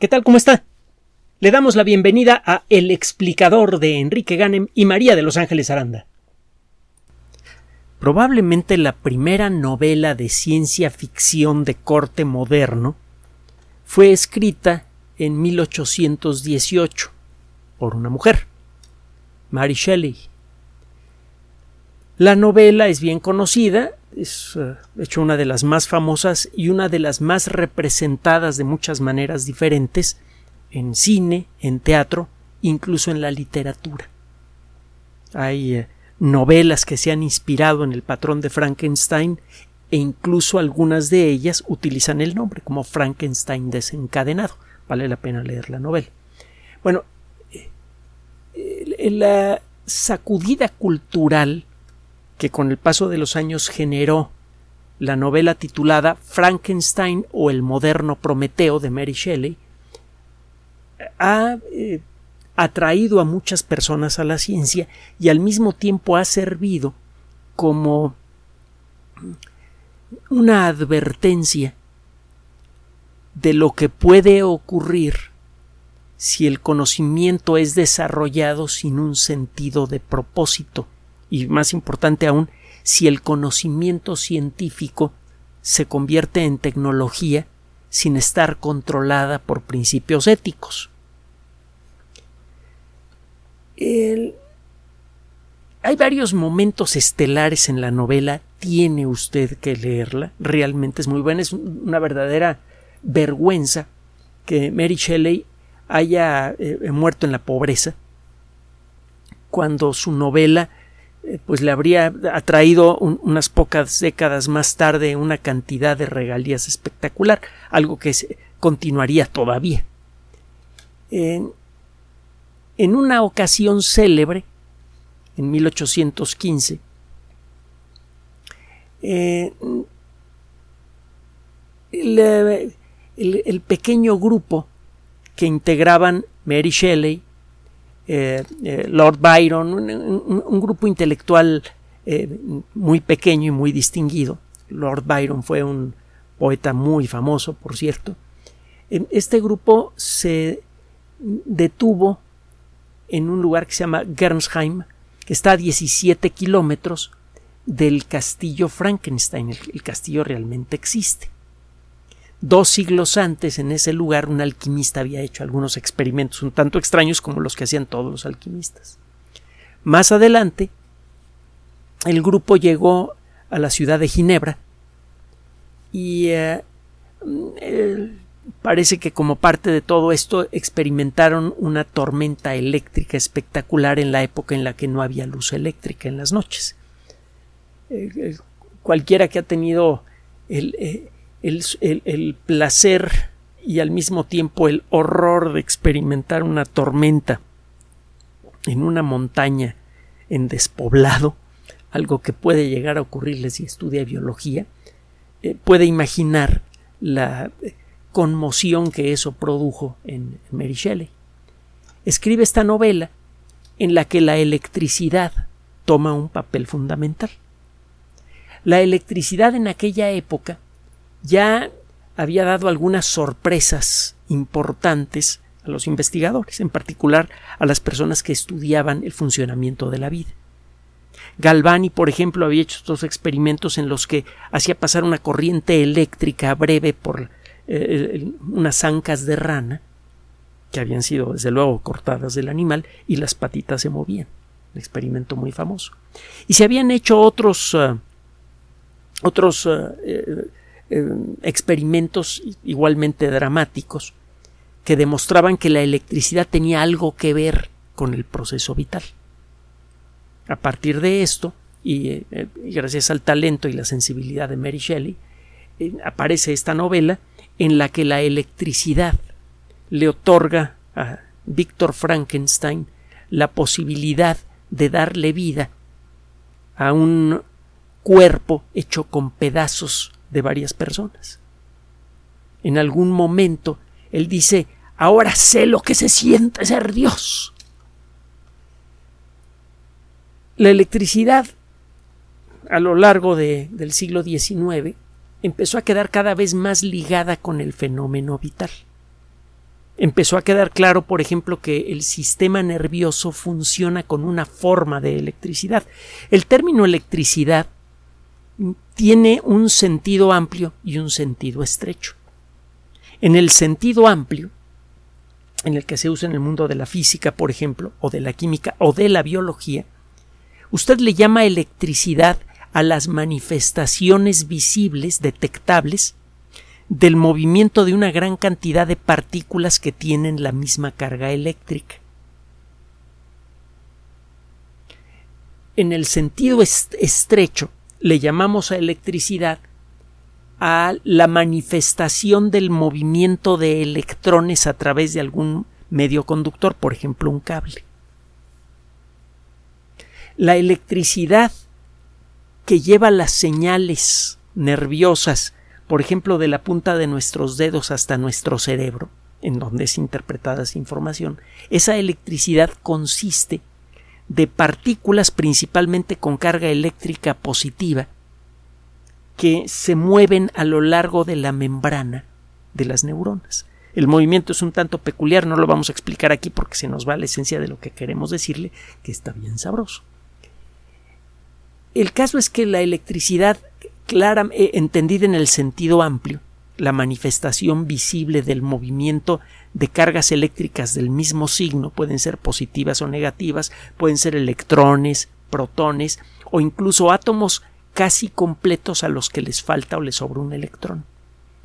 ¿Qué tal? ¿Cómo está? Le damos la bienvenida a El explicador de Enrique Ganem y María de Los Ángeles Aranda. Probablemente la primera novela de ciencia ficción de corte moderno fue escrita en 1818 por una mujer, Mary Shelley. La novela es bien conocida, es uh, hecho una de las más famosas y una de las más representadas de muchas maneras diferentes en cine, en teatro, incluso en la literatura. Hay uh, novelas que se han inspirado en el patrón de Frankenstein e incluso algunas de ellas utilizan el nombre como Frankenstein desencadenado. Vale la pena leer la novela. Bueno, eh, la sacudida cultural que con el paso de los años generó la novela titulada Frankenstein o el moderno Prometeo de Mary Shelley, ha eh, atraído a muchas personas a la ciencia y al mismo tiempo ha servido como una advertencia de lo que puede ocurrir si el conocimiento es desarrollado sin un sentido de propósito y más importante aún, si el conocimiento científico se convierte en tecnología sin estar controlada por principios éticos. Hay varios momentos estelares en la novela, tiene usted que leerla, realmente es muy buena, es una verdadera vergüenza que Mary Shelley haya eh, muerto en la pobreza cuando su novela pues le habría atraído unas pocas décadas más tarde una cantidad de regalías espectacular, algo que continuaría todavía. En, una ocasión célebre, en 1815, eh, el pequeño grupo que integraban Mary Shelley, eh, eh, Lord Byron, un, grupo intelectual eh, muy pequeño y muy distinguido. Lord Byron fue un poeta muy famoso, por cierto. Este grupo se detuvo en un lugar que se llama Gernsheim, que está a 17 kilómetros del castillo Frankenstein. el castillo realmente existe. Dos siglos antes, en ese lugar, un alquimista había hecho algunos experimentos un tanto extraños como los que hacían todos los alquimistas. Más adelante, el grupo llegó a la ciudad de Ginebra y eh, parece que como parte de todo esto experimentaron una tormenta eléctrica espectacular en la época en la que no había luz eléctrica en las noches. Eh, cualquiera que ha tenido el, eh, el, placer y al mismo tiempo el horror de experimentar una tormenta en una montaña en despoblado, algo que puede llegar a ocurrirles si estudia biología, eh, puede imaginar la conmoción que eso produjo en Mary Shelley. Escribe esta novela en la que la electricidad toma un papel fundamental. La electricidad en aquella época ya había dado algunas sorpresas importantes a los investigadores, en particular a las personas que estudiaban el funcionamiento de la vida. Galvani, por ejemplo, había hecho estos experimentos en los que hacía pasar una corriente eléctrica breve por eh, unas ancas de rana, que habían sido desde luego cortadas del animal, y las patitas se movían. Un experimento muy famoso. Y se habían hecho otros, eh, otros eh, eh, experimentos igualmente dramáticos que demostraban que la electricidad tenía algo que ver con el proceso vital. A partir de esto, y, eh, gracias al talento y la sensibilidad de Mary Shelley, eh, aparece esta novela en la que la electricidad le otorga a Víctor Frankenstein la posibilidad de darle vida a un cuerpo hecho con pedazos de varias personas. En algún momento él dice, ahora sé lo que se siente ser Dios. La electricidad a lo largo del siglo XIX empezó a quedar cada vez más ligada con el fenómeno vital. empezó a quedar claro, por ejemplo, que el sistema nervioso funciona con una forma de electricidad. El término electricidad tiene un sentido amplio y un sentido estrecho. En el sentido amplio, en el que se usa en el mundo de la física, por ejemplo, o de la química, o de la biología, usted le llama electricidad a las manifestaciones visibles, detectables, del movimiento de una gran cantidad de partículas que tienen la misma carga eléctrica. En el sentido estrecho, le llamamos a electricidad a la manifestación del movimiento de electrones a través de algún medio conductor, por ejemplo un cable. La electricidad que lleva las señales nerviosas, por ejemplo, de la punta de nuestros dedos hasta nuestro cerebro, en donde es interpretada esa información, esa electricidad consiste de partículas principalmente con carga eléctrica positiva que se mueven a lo largo de la membrana de las neuronas. El movimiento es un tanto peculiar, no lo vamos a explicar aquí porque se nos va la esencia de lo que queremos decirle, que está bien sabroso. El caso es que la electricidad, clara, eh, entendida en el sentido amplio, la manifestación visible del movimiento de cargas eléctricas del mismo signo, pueden ser positivas o negativas, pueden ser electrones, protones o incluso átomos casi completos a los que les falta o les sobra un electrón.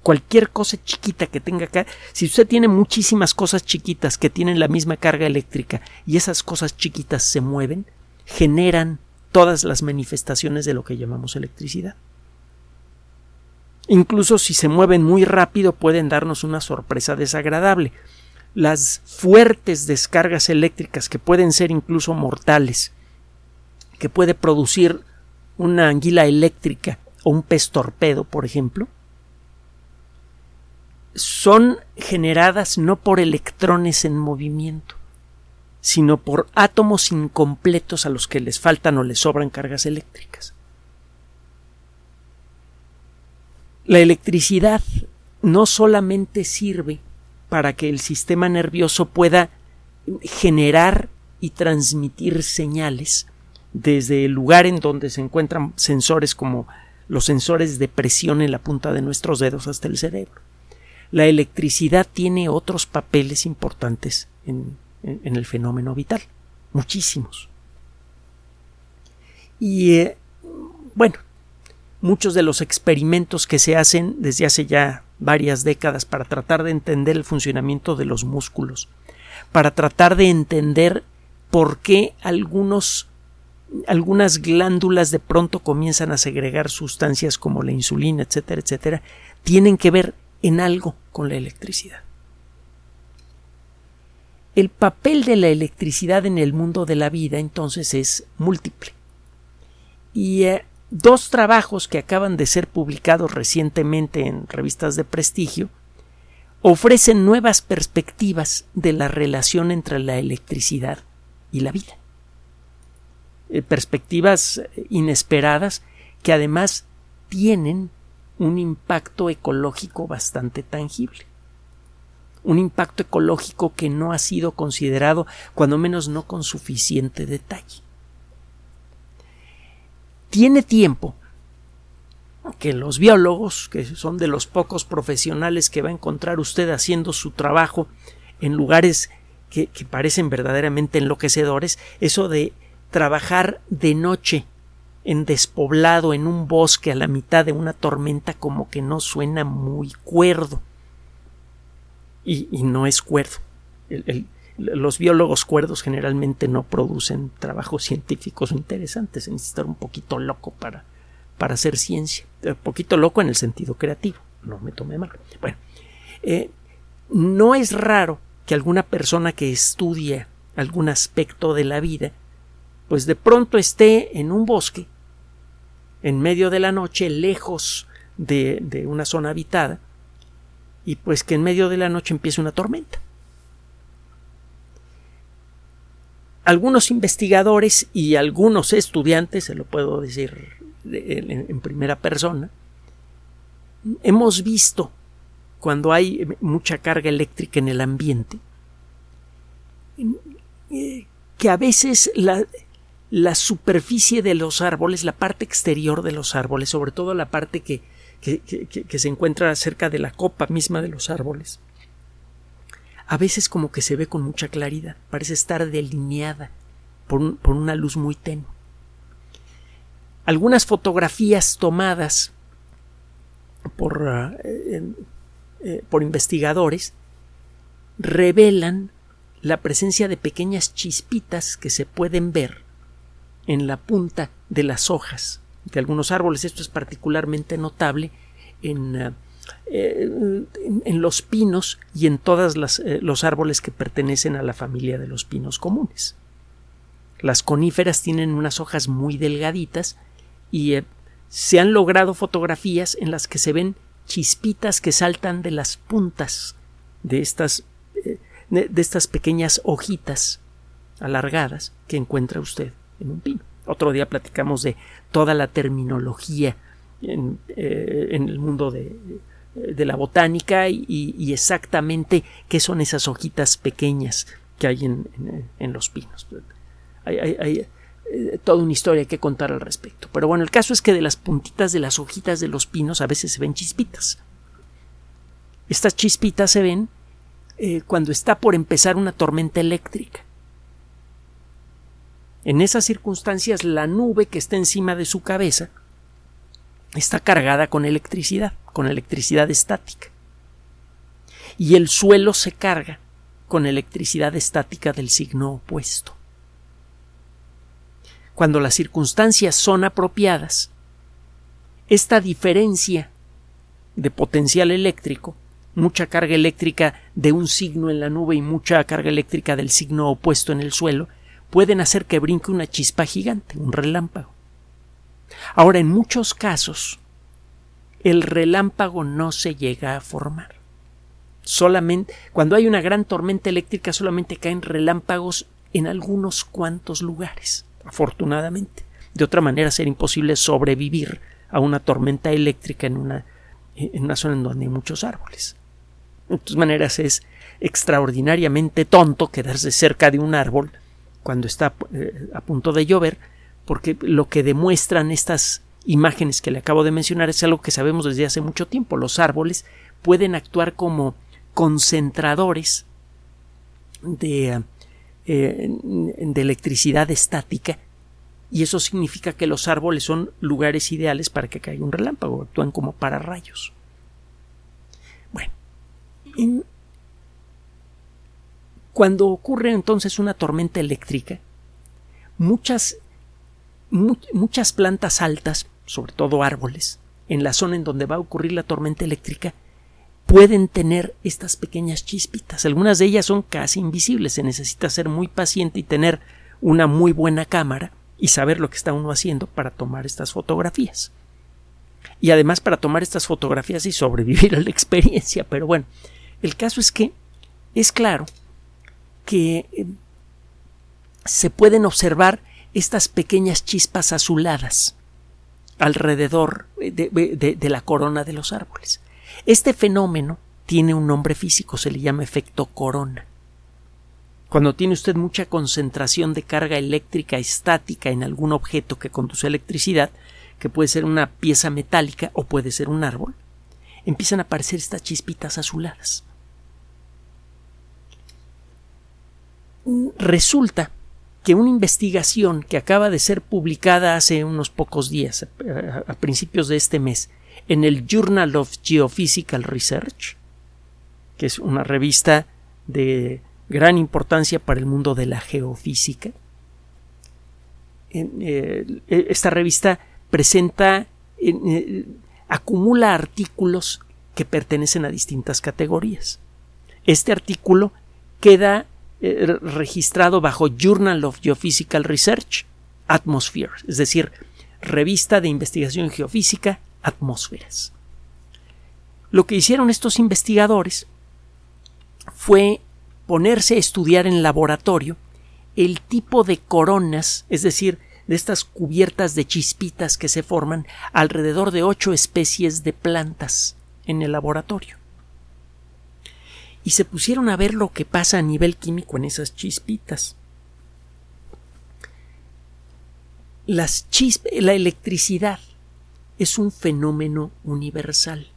Cualquier cosa chiquita que tenga acá, si usted tiene muchísimas cosas chiquitas que tienen la misma carga eléctrica y esas cosas chiquitas se mueven, generan todas las manifestaciones de lo que llamamos electricidad. Incluso si se mueven muy rápido pueden darnos una sorpresa desagradable. Las fuertes descargas eléctricas que pueden ser incluso mortales, que puede producir una anguila eléctrica o un pez torpedo, por ejemplo, son generadas no por electrones en movimiento, sino por átomos incompletos a los que les faltan o les sobran cargas eléctricas. La electricidad no solamente sirve para que el sistema nervioso pueda generar y transmitir señales desde el lugar en donde se encuentran sensores como los sensores de presión en la punta de nuestros dedos hasta el cerebro. La electricidad tiene otros papeles importantes en, el fenómeno vital, muchísimos. Y eh, bueno, muchos de los experimentos que se hacen desde hace ya varias décadas para tratar de entender el funcionamiento de los músculos, para tratar de entender por qué algunos algunas glándulas de pronto comienzan a segregar sustancias como la insulina, etcétera, etcétera, tienen que ver en algo con la electricidad. El papel de la electricidad en el mundo de la vida entonces es múltiple. Y eh, Dos trabajos que acaban de ser publicados recientemente en revistas de prestigio ofrecen nuevas perspectivas de la relación entre la electricidad y la vida. Eh, perspectivas inesperadas que además tienen un impacto ecológico bastante tangible. Un impacto ecológico que no ha sido considerado, cuando menos no con suficiente detalle tiene tiempo que los biólogos, que son de los pocos profesionales que va a encontrar usted haciendo su trabajo en lugares que, parecen verdaderamente enloquecedores, eso de trabajar de noche en despoblado, en un bosque a la mitad de una tormenta, como que no suena muy cuerdo. Y, no es cuerdo. el, los biólogos cuerdos generalmente no producen trabajos científicos interesantes. Se necesita un poquito loco para, para hacer ciencia. Un poquito loco en el sentido creativo. No me tome mal. Bueno, eh, no es raro que alguna persona que estudia algún aspecto de la vida, pues de pronto esté en un bosque, en medio de la noche, lejos de, de una zona habitada, y pues que en medio de la noche empiece una tormenta. Algunos investigadores y algunos estudiantes, se lo puedo decir en, primera persona, hemos visto cuando hay mucha carga eléctrica en el ambiente, que a veces la, la superficie de los árboles, la parte exterior de los árboles, sobre todo la parte que, que, se encuentra cerca de la copa misma de los árboles, a veces como que se ve con mucha claridad, parece estar delineada por, por una luz muy tenue. Algunas fotografías tomadas por, ah, eh, por investigadores revelan la presencia de pequeñas chispitas que se pueden ver en la punta de las hojas de algunos árboles. Esto es particularmente notable en, ah, eh, en, los pinos y en todos eh, los árboles que pertenecen a la familia de los pinos comunes. Las coníferas tienen unas hojas muy delgaditas y eh, se han logrado fotografías en las que se ven chispitas que saltan de las puntas de estas, de estas pequeñas hojitas alargadas que encuentra usted en un pino. Otro día platicamos de toda la terminología en, eh, el mundo de, la botánica y, exactamente qué son esas hojitas pequeñas que hay en, los pinos. Hay, hay, eh, toda una historia que contar al respecto. Pero bueno, el caso es que de las puntitas de las hojitas de los pinos a veces se ven chispitas. Estas chispitas se ven eh, cuando está por empezar una tormenta eléctrica. En esas circunstancias, la nube que está encima de su cabeza está cargada con electricidad, con electricidad estática. Y el suelo se carga con electricidad estática del signo opuesto. Cuando las circunstancias son apropiadas, esta diferencia de potencial eléctrico, mucha carga eléctrica de un signo en la nube y mucha carga eléctrica del signo opuesto en el suelo, pueden hacer que brinque una chispa gigante, un relámpago. Ahora, en muchos casos, el relámpago no se llega a formar. Solamente, cuando hay una gran tormenta eléctrica, solamente caen relámpagos en algunos cuantos lugares, afortunadamente. De otra manera, sería imposible sobrevivir a una tormenta eléctrica en una, en una zona en donde hay muchos árboles. De todas maneras, es extraordinariamente tonto quedarse cerca de un árbol cuando está eh, a punto de llover, porque lo que demuestran estas imágenes que le acabo de mencionar es algo que sabemos desde hace mucho tiempo. Los árboles pueden actuar como concentradores de, eh, de electricidad estática y eso significa que los árboles son lugares ideales para que caiga un relámpago, actúan como pararrayos. Bueno, cuando ocurre entonces una tormenta eléctrica, muchas, muchas plantas altas, sobre todo árboles, en la zona en donde va a ocurrir la tormenta eléctrica, pueden tener estas pequeñas chispitas. Algunas de ellas son casi invisibles. Se necesita ser muy paciente y tener una muy buena cámara y saber lo que está uno haciendo para tomar estas fotografías. Y además para tomar estas fotografías y sobrevivir a la experiencia. Pero bueno, el caso es que es claro que eh, se pueden observar estas pequeñas chispas azuladas alrededor de, la corona de los árboles. Este fenómeno tiene un nombre físico, se le llama efecto corona. Cuando tiene usted mucha concentración de carga eléctrica estática en algún objeto que conduce electricidad, que puede ser una pieza metálica o puede ser un árbol, empiezan a aparecer estas chispitas azuladas. resulta que una investigación que acaba de ser publicada hace unos pocos días, a, principios de este mes, en el Journal of Geophysical Research, que es una revista de gran importancia para el mundo de la geofísica. Eh, esta revista presenta, eh, acumula artículos que pertenecen a distintas categorías. Este artículo queda eh, registrado bajo Journal of Geophysical Research, Atmosphere, es decir, revista de investigación geofísica, atmósferas. Lo que hicieron estos investigadores fue ponerse a estudiar en laboratorio el tipo de coronas, es decir, de estas cubiertas de chispitas que se forman alrededor de ocho especies de plantas en el laboratorio. Y se pusieron a ver lo que pasa a nivel químico en esas chispitas. Las la electricidad es un fenómeno universal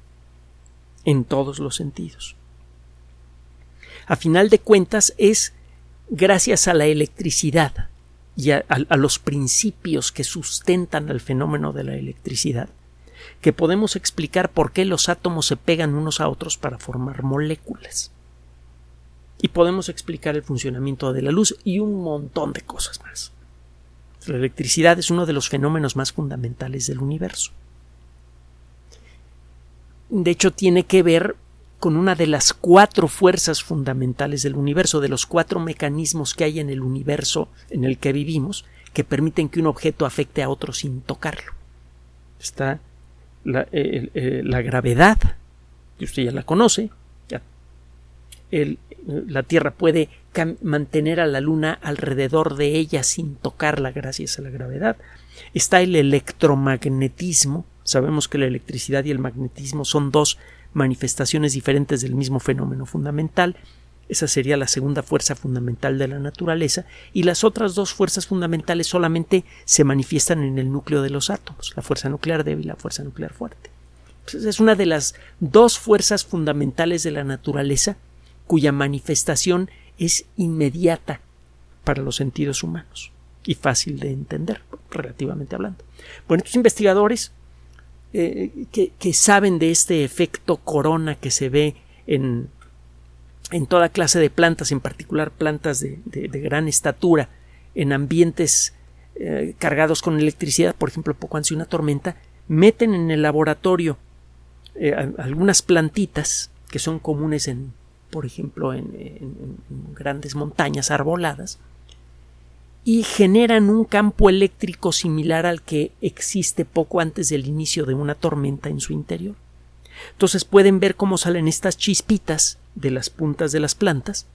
en todos los sentidos. A final de cuentas es gracias a la electricidad y a, los principios que sustentan al fenómeno de la electricidad que podemos explicar por qué los átomos se pegan unos a otros para formar moléculas. Y podemos explicar el funcionamiento de la luz y un montón de cosas más. La electricidad es uno de los fenómenos más fundamentales del universo. De hecho, tiene que ver con una de las cuatro fuerzas fundamentales del universo, de los cuatro mecanismos que hay en el universo en el que vivimos, que permiten que un objeto afecte a otro sin tocarlo. Está la, eh, la gravedad, usted ya la conoce, la Tierra puede mantener a la Luna alrededor de ella sin tocarla gracias a la gravedad. Está el electromagnetismo. Sabemos que la electricidad y el magnetismo son dos manifestaciones diferentes del mismo fenómeno fundamental. Esa sería la segunda fuerza fundamental de la naturaleza y las otras dos fuerzas fundamentales solamente se manifiestan en el núcleo de los átomos, la fuerza nuclear débil y la fuerza nuclear fuerte. es una de las dos fuerzas fundamentales de la naturaleza cuya manifestación es inmediata para los sentidos humanos y fácil de entender, relativamente hablando. Bueno, estos investigadores eh, que, saben de este efecto corona que se ve en, en toda clase de plantas, en particular plantas de, gran estatura, en ambientes eh, cargados con electricidad, por ejemplo, poco antes de una tormenta, meten en el laboratorio eh, algunas plantitas que son comunes en, por ejemplo, en grandes montañas arboladas, y generan un campo eléctrico similar al que existe poco antes del inicio de una tormenta en su interior. Entonces pueden ver cómo salen estas chispitas de las puntas de las plantas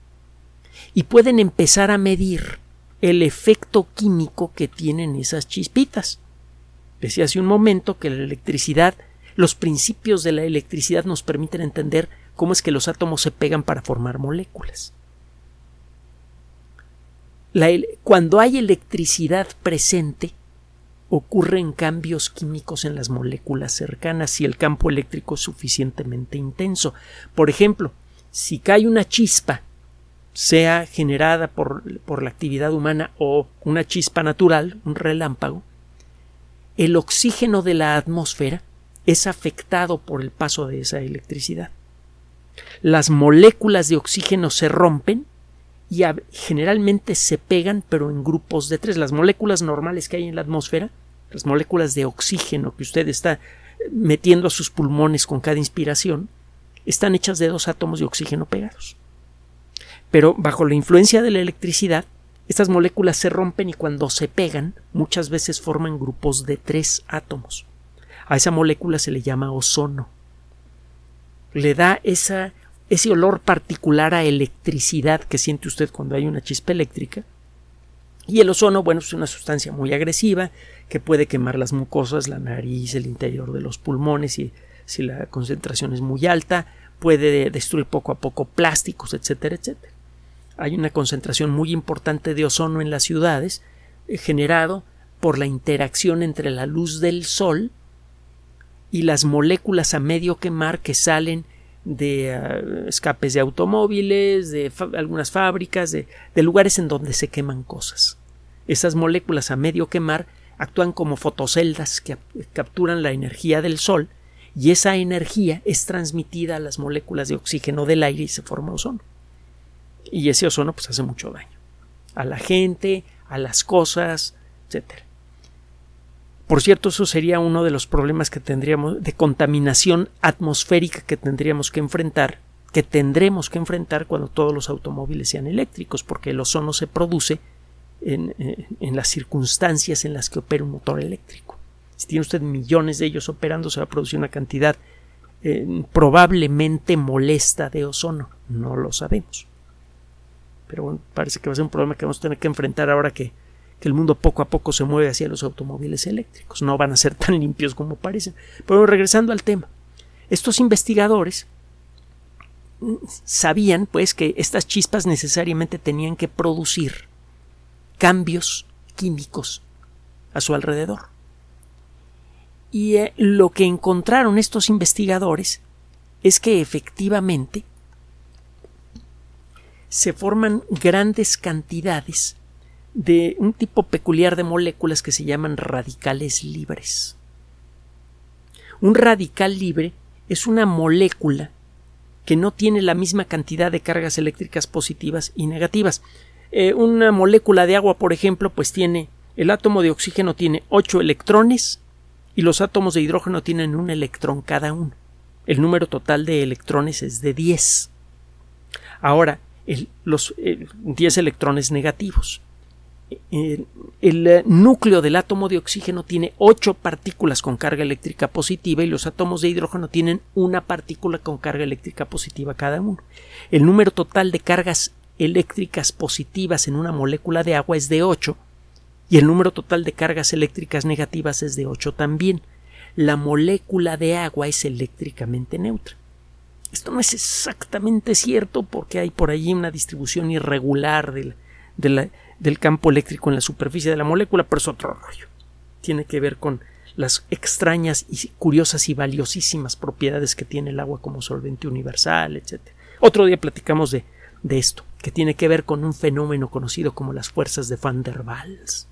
y pueden empezar a medir el efecto químico que tienen esas chispitas. Decía hace un momento que la electricidad, los principios de la electricidad nos permiten entender cómo es que los átomos se pegan para formar moléculas cuando hay electricidad presente, ocurren cambios químicos en las moléculas cercanas si el campo eléctrico es suficientemente intenso. Por ejemplo, si cae una chispa, sea generada por, por la actividad humana o una chispa natural, un relámpago, el oxígeno de la atmósfera es afectado por el paso de esa electricidad. Las moléculas de oxígeno se rompen y generalmente se pegan pero en grupos de tres. Las moléculas normales que hay en la atmósfera, las moléculas de oxígeno que usted está metiendo a sus pulmones con cada inspiración, están hechas de dos átomos de oxígeno pegados. Pero bajo la influencia de la electricidad, estas moléculas se rompen y cuando se pegan muchas veces forman grupos de tres átomos. A esa molécula se le llama ozono. Le da esa ese olor particular a electricidad que siente usted cuando hay una chispa eléctrica. Y el ozono, bueno, es una sustancia muy agresiva que puede quemar las mucosas, la nariz, el interior de los pulmones y si la concentración es muy alta, puede destruir poco a poco plásticos, etcétera, etcétera. Hay una concentración muy importante de ozono en las ciudades eh, generado por la interacción entre la luz del sol y las moléculas a medio quemar que salen de ah, escapes de automóviles, de algunas fábricas, de, lugares en donde se queman cosas. Esas moléculas a medio quemar actúan como fotoceldas que capturan la energía del sol y esa energía es transmitida a las moléculas de oxígeno del aire y se forma ozono. Y ese ozono pues hace mucho daño a la gente, a las cosas, etcétera. Por cierto, eso sería uno de los problemas que tendríamos de contaminación atmosférica que tendríamos que enfrentar, que tendremos que enfrentar cuando todos los automóviles sean eléctricos, porque el ozono se produce en, eh, las circunstancias en las que opera un motor eléctrico. Si tiene usted millones de ellos operando, se va a producir una cantidad eh, probablemente molesta de ozono. No lo sabemos. Pero bueno, parece que va a ser un problema que vamos a tener que enfrentar ahora que que el mundo poco a poco se mueve hacia los automóviles eléctricos. No van a ser tan limpios como parecen. Pero regresando al tema, estos investigadores sabían pues que estas chispas necesariamente tenían que producir cambios químicos a su alrededor. Y eh, lo que encontraron estos investigadores es que efectivamente se forman grandes cantidades de un tipo peculiar de moléculas que se llaman radicales libres. Un radical libre es una molécula que no tiene la misma cantidad de cargas eléctricas positivas y negativas. Eh, una molécula de agua, por ejemplo, pues tiene el átomo de oxígeno tiene 8 electrones y los átomos de hidrógeno tienen un electrón cada uno. El número total de electrones es de 10. Ahora, los 10 electrones negativos. El, núcleo del átomo de oxígeno tiene 8 partículas con carga eléctrica positiva y los átomos de hidrógeno tienen una partícula con carga eléctrica positiva cada uno. El número total de cargas eléctricas positivas en una molécula de agua es de 8 y el número total de cargas eléctricas negativas es de 8 también. La molécula de agua es eléctricamente neutra. Esto no es exactamente cierto porque hay por allí una distribución irregular del, campo eléctrico en la superficie de la molécula, pero es otro rollo. Tiene que ver con las extrañas y curiosas y valiosísimas propiedades que tiene el agua como solvente universal, etc. Otro día platicamos de, de esto, que tiene que ver con un fenómeno conocido como las fuerzas de Van der Waals.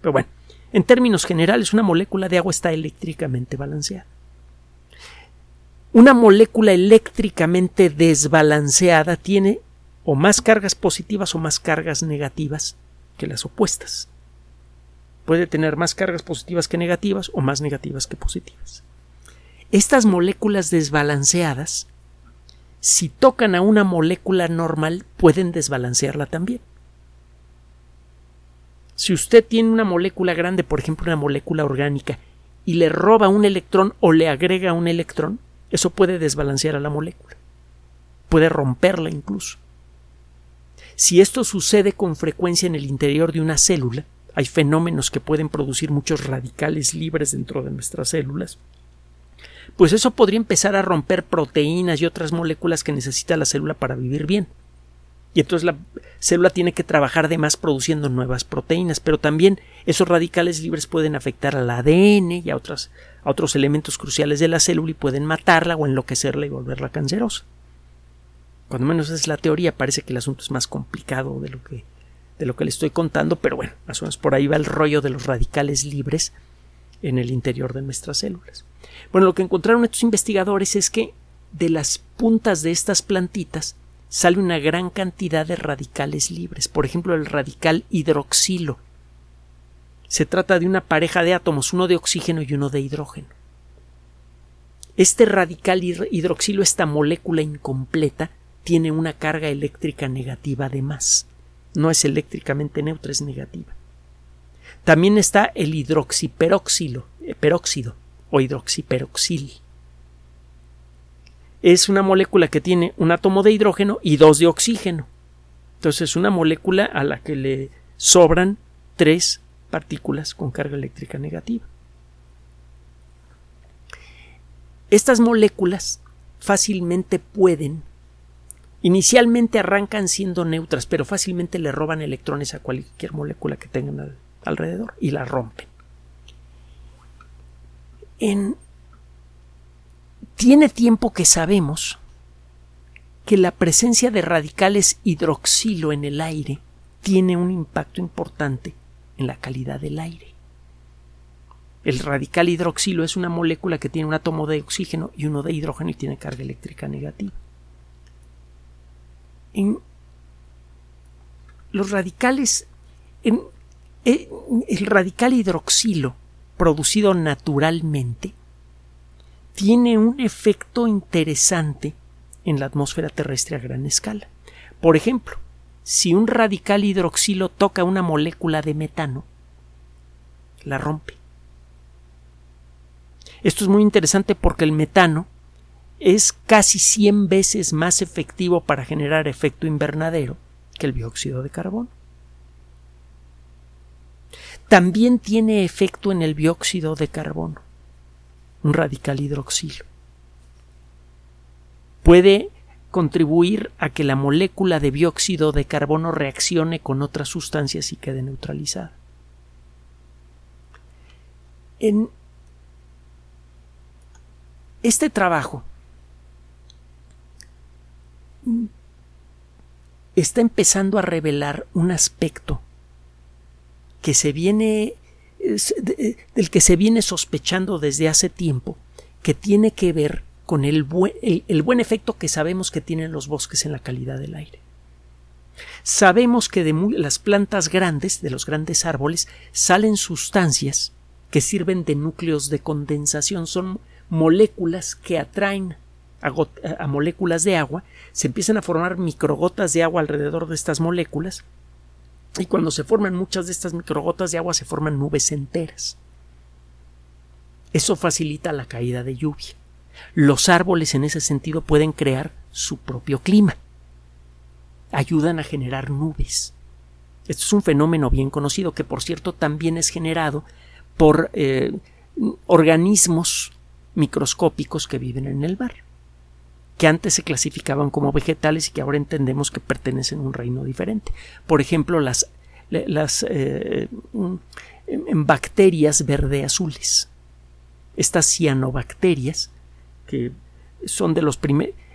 Pero bueno, en términos generales, una molécula de agua está eléctricamente balanceada. Una molécula eléctricamente desbalanceada tiene o más cargas positivas o más cargas negativas que las opuestas. Puede tener más cargas positivas que negativas o más negativas que positivas. Estas moléculas desbalanceadas, si tocan a una molécula normal, pueden desbalancearla también. Si usted tiene una molécula grande, por ejemplo una molécula orgánica, y le roba un electrón o le agrega un electrón, eso puede desbalancear a la molécula. Puede romperla incluso. Si esto sucede con frecuencia en el interior de una célula, hay fenómenos que pueden producir muchos radicales libres dentro de nuestras células, pues eso podría empezar a romper proteínas y otras moléculas que necesita la célula para vivir bien y entonces la célula tiene que trabajar de más produciendo nuevas proteínas, pero también esos radicales libres pueden afectar al ADN y a, otras, a otros elementos cruciales de la célula y pueden matarla o enloquecerla y volverla cancerosa. Cuando menos es la teoría, parece que el asunto es más complicado de lo que, de lo que le estoy contando, pero bueno, más o menos por ahí va el rollo de los radicales libres en el interior de nuestras células. Bueno, lo que encontraron estos investigadores es que de las puntas de estas plantitas sale una gran cantidad de radicales libres, por ejemplo el radical hidroxilo. Se trata de una pareja de átomos, uno de oxígeno y uno de hidrógeno. Este radical hidroxilo, esta molécula incompleta, tiene una carga eléctrica negativa de más. No es eléctricamente neutra, es negativa. También está el hidroxiperóxido eh, peróxido o hidroxiperoxil es una molécula que tiene un átomo de hidrógeno y dos de oxígeno. Entonces es una molécula a la que le sobran tres partículas con carga eléctrica negativa. Estas moléculas fácilmente pueden, inicialmente arrancan siendo neutras, pero fácilmente le roban electrones a cualquier molécula que tengan alrededor y la rompen. En tiene tiempo que sabemos que la presencia de radicales hidroxilo en el aire tiene un impacto importante en la calidad del aire. El radical hidroxilo es una molécula que tiene un átomo de oxígeno y uno de hidrógeno y tiene carga eléctrica negativa. En los radicales, en, el radical hidroxilo producido naturalmente tiene un efecto interesante en la atmósfera terrestre a gran escala. Por ejemplo, si un radical hidroxilo toca una molécula de metano, la rompe. Esto es muy interesante porque el metano es casi 100 veces más efectivo para generar efecto invernadero que el dióxido de carbono. También tiene efecto en el dióxido de carbono un radical hidroxilo. Puede contribuir a que la molécula de dióxido de carbono reaccione con otras sustancias y quede neutralizada. En este trabajo está empezando a revelar un aspecto que se viene del que se viene sospechando desde hace tiempo que tiene que ver con el, buen efecto que sabemos que tienen los bosques en la calidad del aire. Sabemos que de las plantas grandes, de los grandes árboles, salen sustancias que sirven de núcleos de condensación. Son moléculas que atraen a, moléculas de agua, se empiezan a formar microgotas de agua alrededor de estas moléculas y cuando se forman muchas de estas microgotas de agua se forman nubes enteras. Eso facilita la caída de lluvia. Los árboles en ese sentido pueden crear su propio clima. Ayudan a generar nubes. Esto es un fenómeno bien conocido que por cierto también es generado por eh, organismos microscópicos que viven en el mar, que antes se clasificaban como vegetales y que ahora entendemos que pertenecen a un reino diferente. Por ejemplo, las, eh, bacterias verde azules. Estas cianobacterias, que son de los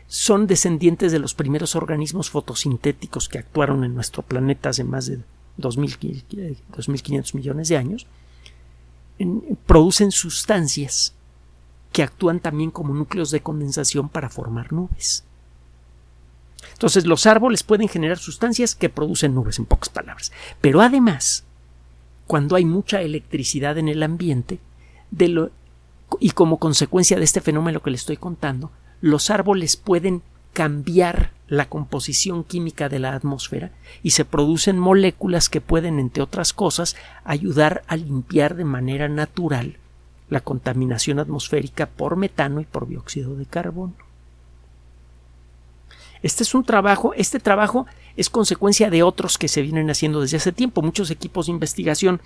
son descendientes de los primeros organismos fotosintéticos que actuaron en nuestro planeta hace más de 2.500 millones de años, producen sustancias que actúan también como núcleos de condensación para formar nubes. Entonces los árboles pueden generar sustancias que producen nubes, en pocas palabras. Pero además, cuando hay mucha electricidad en el ambiente, y como consecuencia de este fenómeno que le estoy contando, los árboles pueden cambiar la composición química de la atmósfera y se producen moléculas que pueden, entre otras cosas, ayudar a limpiar de manera natural la contaminación atmosférica por metano y por dióxido de carbono. Este es un trabajo, este trabajo es consecuencia de otros que se vienen haciendo desde hace tiempo. Muchos equipos de investigación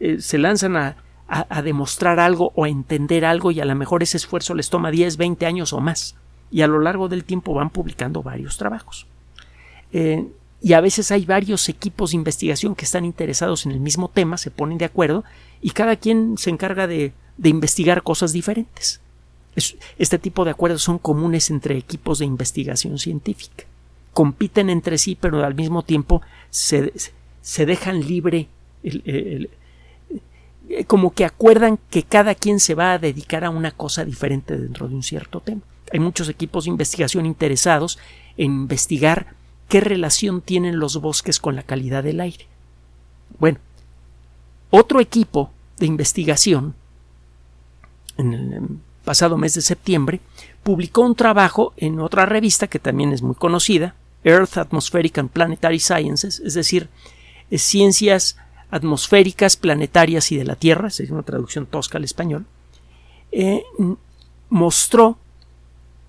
eh, se lanzan a, demostrar algo o a entender algo y a lo mejor ese esfuerzo les toma 10, 20 años o más. Y a lo largo del tiempo van publicando varios trabajos. Eh, y a veces hay varios equipos de investigación que están interesados en el mismo tema, se ponen de acuerdo y cada quien se encarga de de investigar cosas diferentes. este tipo de acuerdos son comunes entre equipos de investigación científica. Compiten entre sí, pero al mismo tiempo se, dejan libre como que acuerdan que cada quien se va a dedicar a una cosa diferente dentro de un cierto tema. Hay muchos equipos de investigación interesados en investigar qué relación tienen los bosques con la calidad del aire. Bueno, otro equipo de investigación en el pasado mes de septiembre, publicó un trabajo en otra revista que también es muy conocida, Earth Atmospheric and Planetary Sciences, es decir, ciencias atmosféricas, planetarias y de la Tierra, es una traducción tosca al español, eh, mostró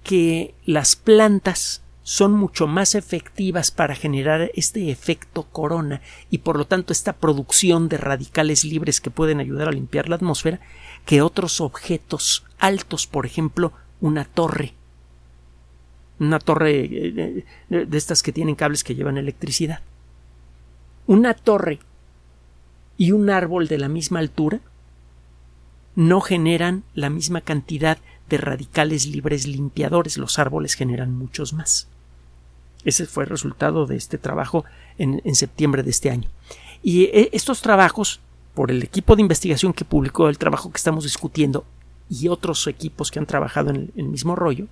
que las plantas son mucho más efectivas para generar este efecto corona y por lo tanto esta producción de radicales libres que pueden ayudar a limpiar la atmósfera que otros objetos altos, por ejemplo, una torre. Una torre eh, eh, de estas que tienen cables que llevan electricidad. Una torre y un árbol de la misma altura no generan la misma cantidad de radicales libres limpiadores. Los árboles generan muchos más. Ese fue el resultado de este trabajo en, en septiembre de este año. Y eh, estos trabajos por el equipo de investigación que publicó el trabajo que estamos discutiendo y otros equipos que han trabajado en el, mismo rollo,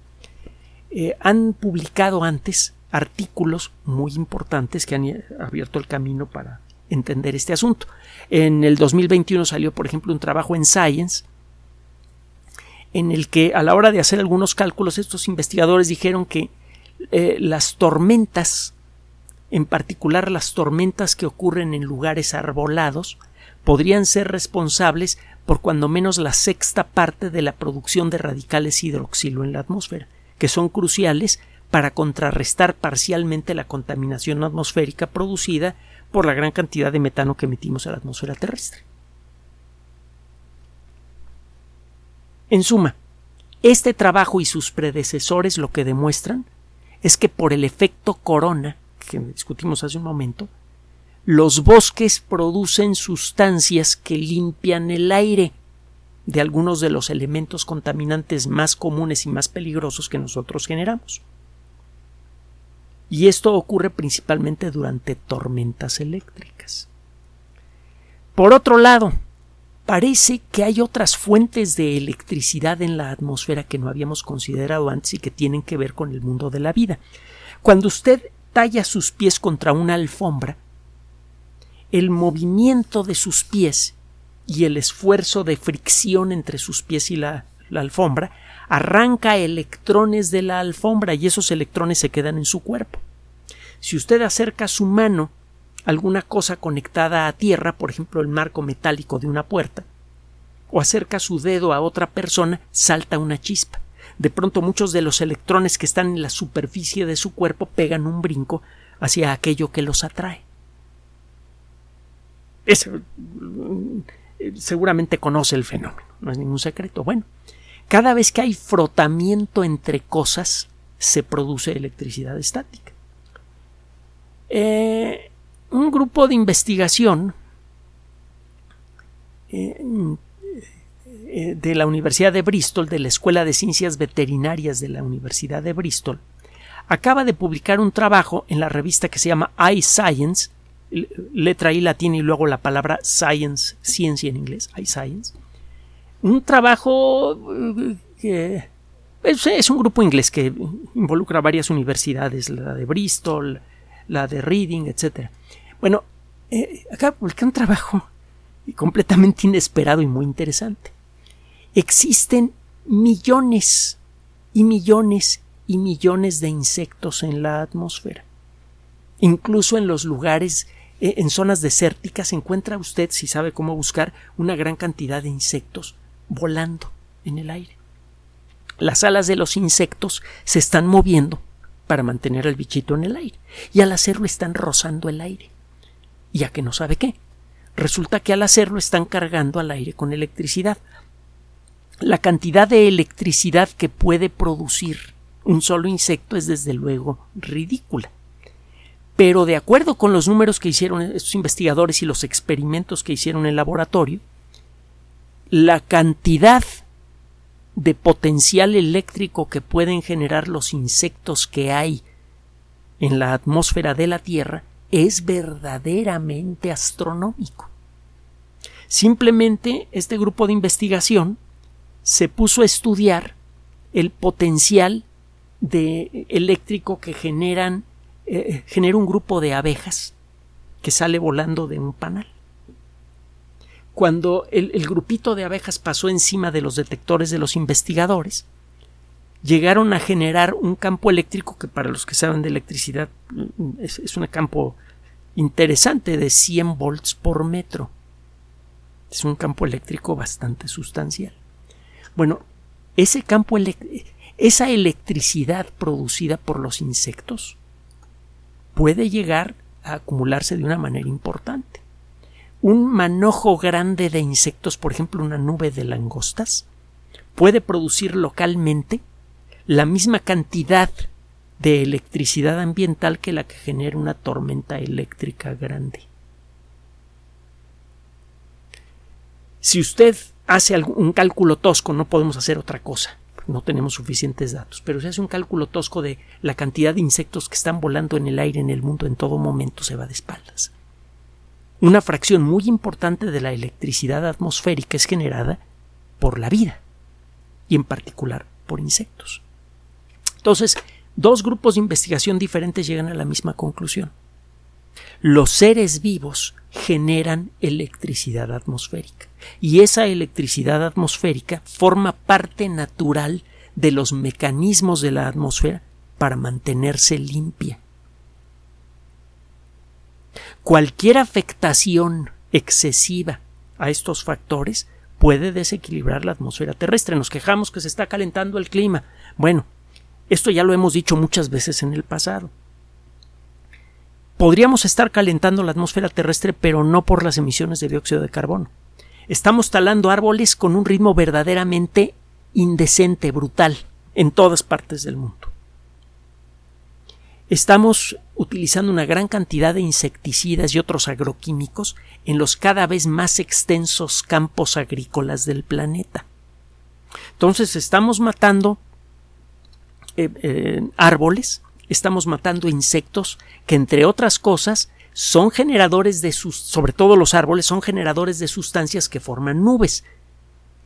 eh, han publicado antes artículos muy importantes que han abierto el camino para entender este asunto. En el 2021 salió, por ejemplo, un trabajo en Science en el que a la hora de hacer algunos cálculos estos investigadores dijeron que eh, las tormentas, en particular las tormentas que ocurren en lugares arbolados, podrían ser responsables por cuando menos la sexta parte de la producción de radicales hidroxilo en la atmósfera, que son cruciales para contrarrestar parcialmente la contaminación atmosférica producida por la gran cantidad de metano que emitimos a la atmósfera terrestre. En suma, este trabajo y sus predecesores lo que demuestran es que por el efecto corona, que discutimos hace un momento, los bosques producen sustancias que limpian el aire de algunos de los elementos contaminantes más comunes y más peligrosos que nosotros generamos. Y esto ocurre principalmente durante tormentas eléctricas. Por otro lado, parece que hay otras fuentes de electricidad en la atmósfera que no habíamos considerado antes y que tienen que ver con el mundo de la vida. Cuando usted talla sus pies contra una alfombra, el movimiento de sus pies y el esfuerzo de fricción entre sus pies y la, alfombra arranca electrones de la alfombra y esos electrones se quedan en su cuerpo. Si usted acerca su mano a alguna cosa conectada a tierra, por ejemplo el marco metálico de una puerta, o acerca su dedo a otra persona, salta una chispa. De pronto muchos de los electrones que están en la superficie de su cuerpo pegan un brinco hacia aquello que los atrae. Seguramente conoce el fenómeno, no es ningún secreto. Bueno, cada vez que hay frotamiento entre cosas, se produce electricidad estática. Eh, un grupo de investigación eh, eh, de la Universidad de Bristol, de la Escuela de Ciencias Veterinarias de la Universidad de Bristol, acaba de publicar un trabajo en la revista que se llama iScience, letra I latina y luego la palabra science, ciencia en inglés, iScience. Un trabajo eh, que es, un grupo inglés que involucra varias universidades, la de Bristol, la de Reading, etc. Bueno, eh, acá publica un trabajo completamente inesperado y muy interesante. Existen millones y millones y millones de insectos en la atmósfera. Incluso en los lugares en zonas desérticas encuentra usted, si sabe cómo buscar, una gran cantidad de insectos volando en el aire. Las alas de los insectos se están moviendo para mantener al bichito en el aire, y al hacerlo están rozando el aire. ¿Y a que no sabe qué? Resulta que al hacerlo están cargando al aire con electricidad. La cantidad de electricidad que puede producir un solo insecto es desde luego ridícula pero de acuerdo con los números que hicieron estos investigadores y los experimentos que hicieron en el laboratorio, la cantidad de potencial eléctrico que pueden generar los insectos que hay en la atmósfera de la Tierra es verdaderamente astronómico. Simplemente este grupo de investigación se puso a estudiar el potencial de eléctrico que generan eh, genera un grupo de abejas que sale volando de un panal. Cuando el, grupito de abejas pasó encima de los detectores de los investigadores, llegaron a generar un campo eléctrico que para los que saben de electricidad mm, es, es, un campo interesante de 100 volts por metro. Es un campo eléctrico bastante sustancial. Bueno, ese campo esa electricidad producida por los insectos puede llegar a acumularse de una manera importante. Un manojo grande de insectos, por ejemplo una nube de langostas, puede producir localmente la misma cantidad de electricidad ambiental que la que genera una tormenta eléctrica grande. Si usted hace un cálculo tosco, no podemos hacer otra cosa no tenemos suficientes datos, pero se hace un cálculo tosco de la cantidad de insectos que están volando en el aire en el mundo en todo momento se va de espaldas. Una fracción muy importante de la electricidad atmosférica es generada por la vida y en particular por insectos. Entonces, dos grupos de investigación diferentes llegan a la misma conclusión. Los seres vivos generan electricidad atmosférica y esa electricidad atmosférica forma parte natural de los mecanismos de la atmósfera para mantenerse limpia. Cualquier afectación excesiva a estos factores puede desequilibrar la atmósfera terrestre. Nos quejamos que se está calentando el clima. Bueno, esto ya lo hemos dicho muchas veces en el pasado podríamos estar calentando la atmósfera terrestre, pero no por las emisiones de dióxido de carbono. Estamos talando árboles con un ritmo verdaderamente indecente, brutal, en todas partes del mundo. estamos utilizando una gran cantidad de insecticidas y otros agroquímicos en los cada vez más extensos campos agrícolas del planeta. Entonces estamos matando eh, eh, árboles, estamos matando insectos que entre otras cosas son generadores de sus, sobre todo los árboles, son generadores de sustancias que forman nubes.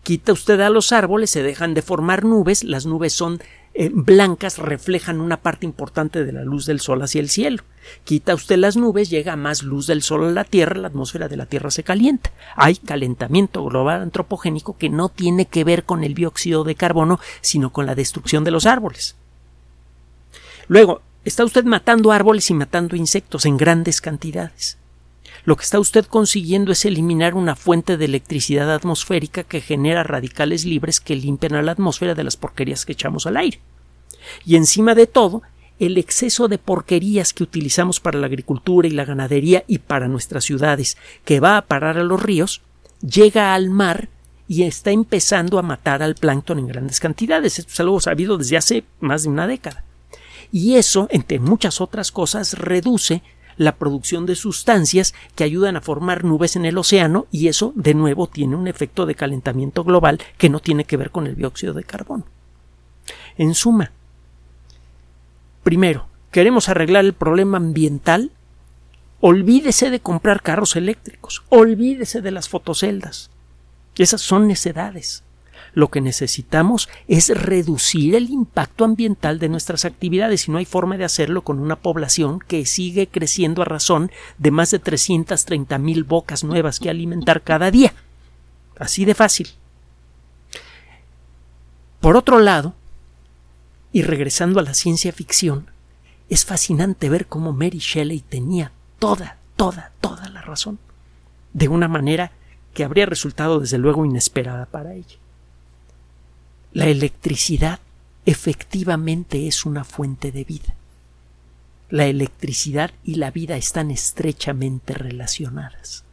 Quita usted a los árboles, se dejan de formar nubes, las nubes son eh, blancas, reflejan una parte importante de la luz del sol hacia el cielo. Quita usted las nubes, llega más luz del sol a la Tierra, la atmósfera de la Tierra se calienta. Hay calentamiento global antropogénico que no tiene que ver con el dióxido de carbono, sino con la destrucción de los árboles. Luego, está usted matando árboles y matando insectos en grandes cantidades. Lo que está usted consiguiendo es eliminar una fuente de electricidad atmosférica que genera radicales libres que limpian a la atmósfera de las porquerías que echamos al aire. Y encima de todo, el exceso de porquerías que utilizamos para la agricultura y la ganadería y para nuestras ciudades, que va a parar a los ríos, llega al mar y está empezando a matar al plancton en grandes cantidades. Esto es algo sabido desde hace más de una década. Y eso, entre muchas otras cosas, reduce la producción de sustancias que ayudan a formar nubes en el océano y eso de nuevo tiene un efecto de calentamiento global que no tiene que ver con el dióxido de carbono. En suma, primero, queremos arreglar el problema ambiental, olvídese de comprar carros eléctricos, olvídese de las fotoceldas. Esas son necedades. Lo que necesitamos es reducir el impacto ambiental de nuestras actividades y no hay forma de hacerlo con una población que sigue creciendo a razón de más de 330 mil bocas nuevas que alimentar cada día. Así de fácil. Por otro lado, y regresando a la ciencia ficción, es fascinante ver cómo Mary Shelley tenía toda, toda, toda la razón, de una manera que habría resultado desde luego inesperada para ella. La electricidad efectivamente es una fuente de vida. La electricidad y la vida están estrechamente relacionadas.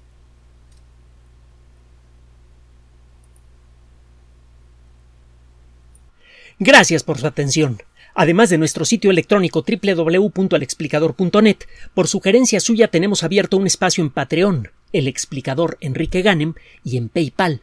Gracias por su atención. Además de nuestro sitio electrónico www.alexplicador.net, por sugerencia suya tenemos abierto un espacio en Patreon, el explicador Enrique Ganem, y en PayPal,